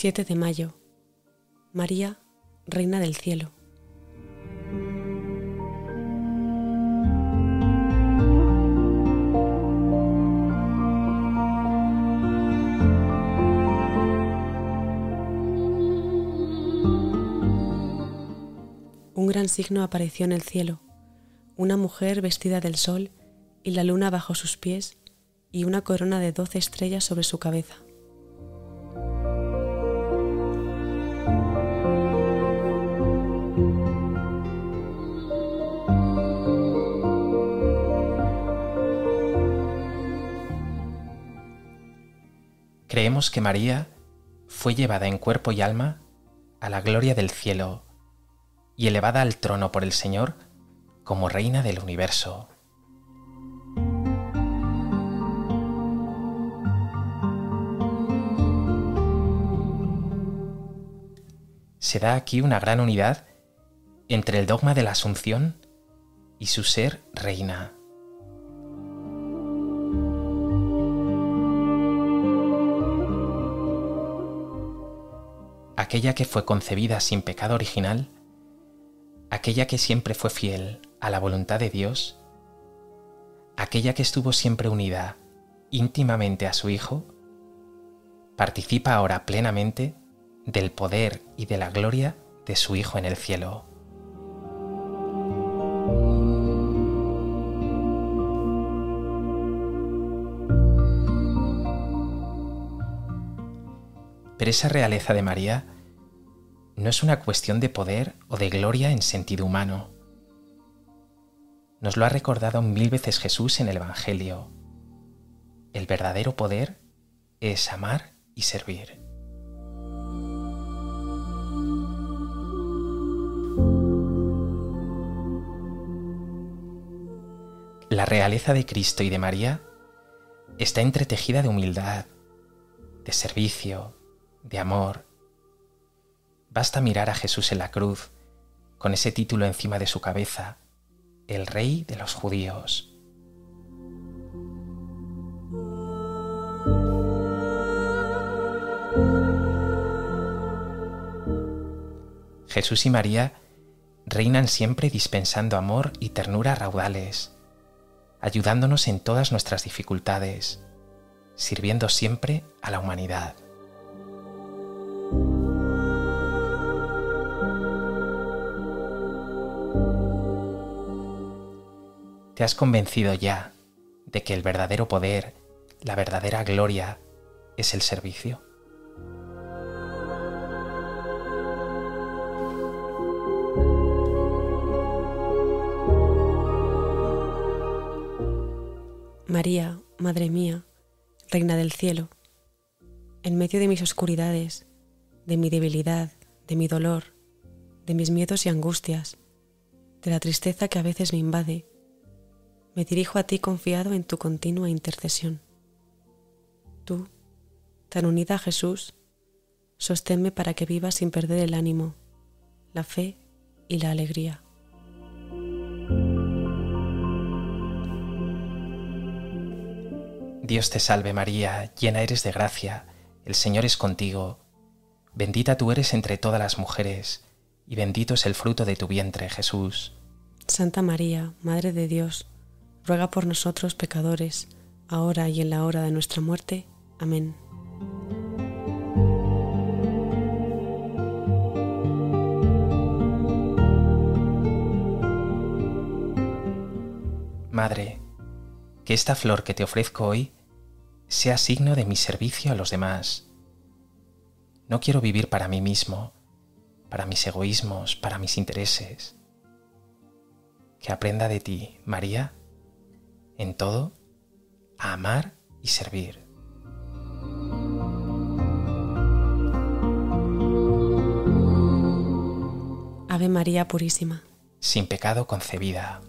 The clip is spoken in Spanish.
7 de mayo. María, Reina del Cielo. Un gran signo apareció en el cielo, una mujer vestida del sol y la luna bajo sus pies y una corona de doce estrellas sobre su cabeza. Creemos que María fue llevada en cuerpo y alma a la gloria del cielo y elevada al trono por el Señor como reina del universo. Se da aquí una gran unidad entre el dogma de la Asunción y su ser reina. Aquella que fue concebida sin pecado original, aquella que siempre fue fiel a la voluntad de Dios, aquella que estuvo siempre unida íntimamente a su Hijo, participa ahora plenamente del poder y de la gloria de su Hijo en el cielo. Pero esa realeza de María no es una cuestión de poder o de gloria en sentido humano. Nos lo ha recordado mil veces Jesús en el Evangelio. El verdadero poder es amar y servir. La realeza de Cristo y de María está entretejida de humildad, de servicio, de amor. Basta mirar a Jesús en la cruz, con ese título encima de su cabeza, el Rey de los Judíos. Jesús y María reinan siempre dispensando amor y ternura raudales, ayudándonos en todas nuestras dificultades, sirviendo siempre a la humanidad. ¿Te has convencido ya de que el verdadero poder, la verdadera gloria, es el servicio? María, Madre mía, Reina del cielo, en medio de mis oscuridades, de mi debilidad, de mi dolor, de mis miedos y angustias, de la tristeza que a veces me invade, me dirijo a ti confiado en tu continua intercesión. Tú, tan unida a Jesús, sosténme para que viva sin perder el ánimo, la fe y la alegría. Dios te salve María, llena eres de gracia, el Señor es contigo, bendita tú eres entre todas las mujeres, y bendito es el fruto de tu vientre, Jesús. Santa María, Madre de Dios, ruega por nosotros pecadores, ahora y en la hora de nuestra muerte. Amén. Madre, que esta flor que te ofrezco hoy sea signo de mi servicio a los demás. No quiero vivir para mí mismo, para mis egoísmos, para mis intereses. Que aprenda de ti, María, en todo, a amar y servir. Ave María Purísima. Sin pecado concebida.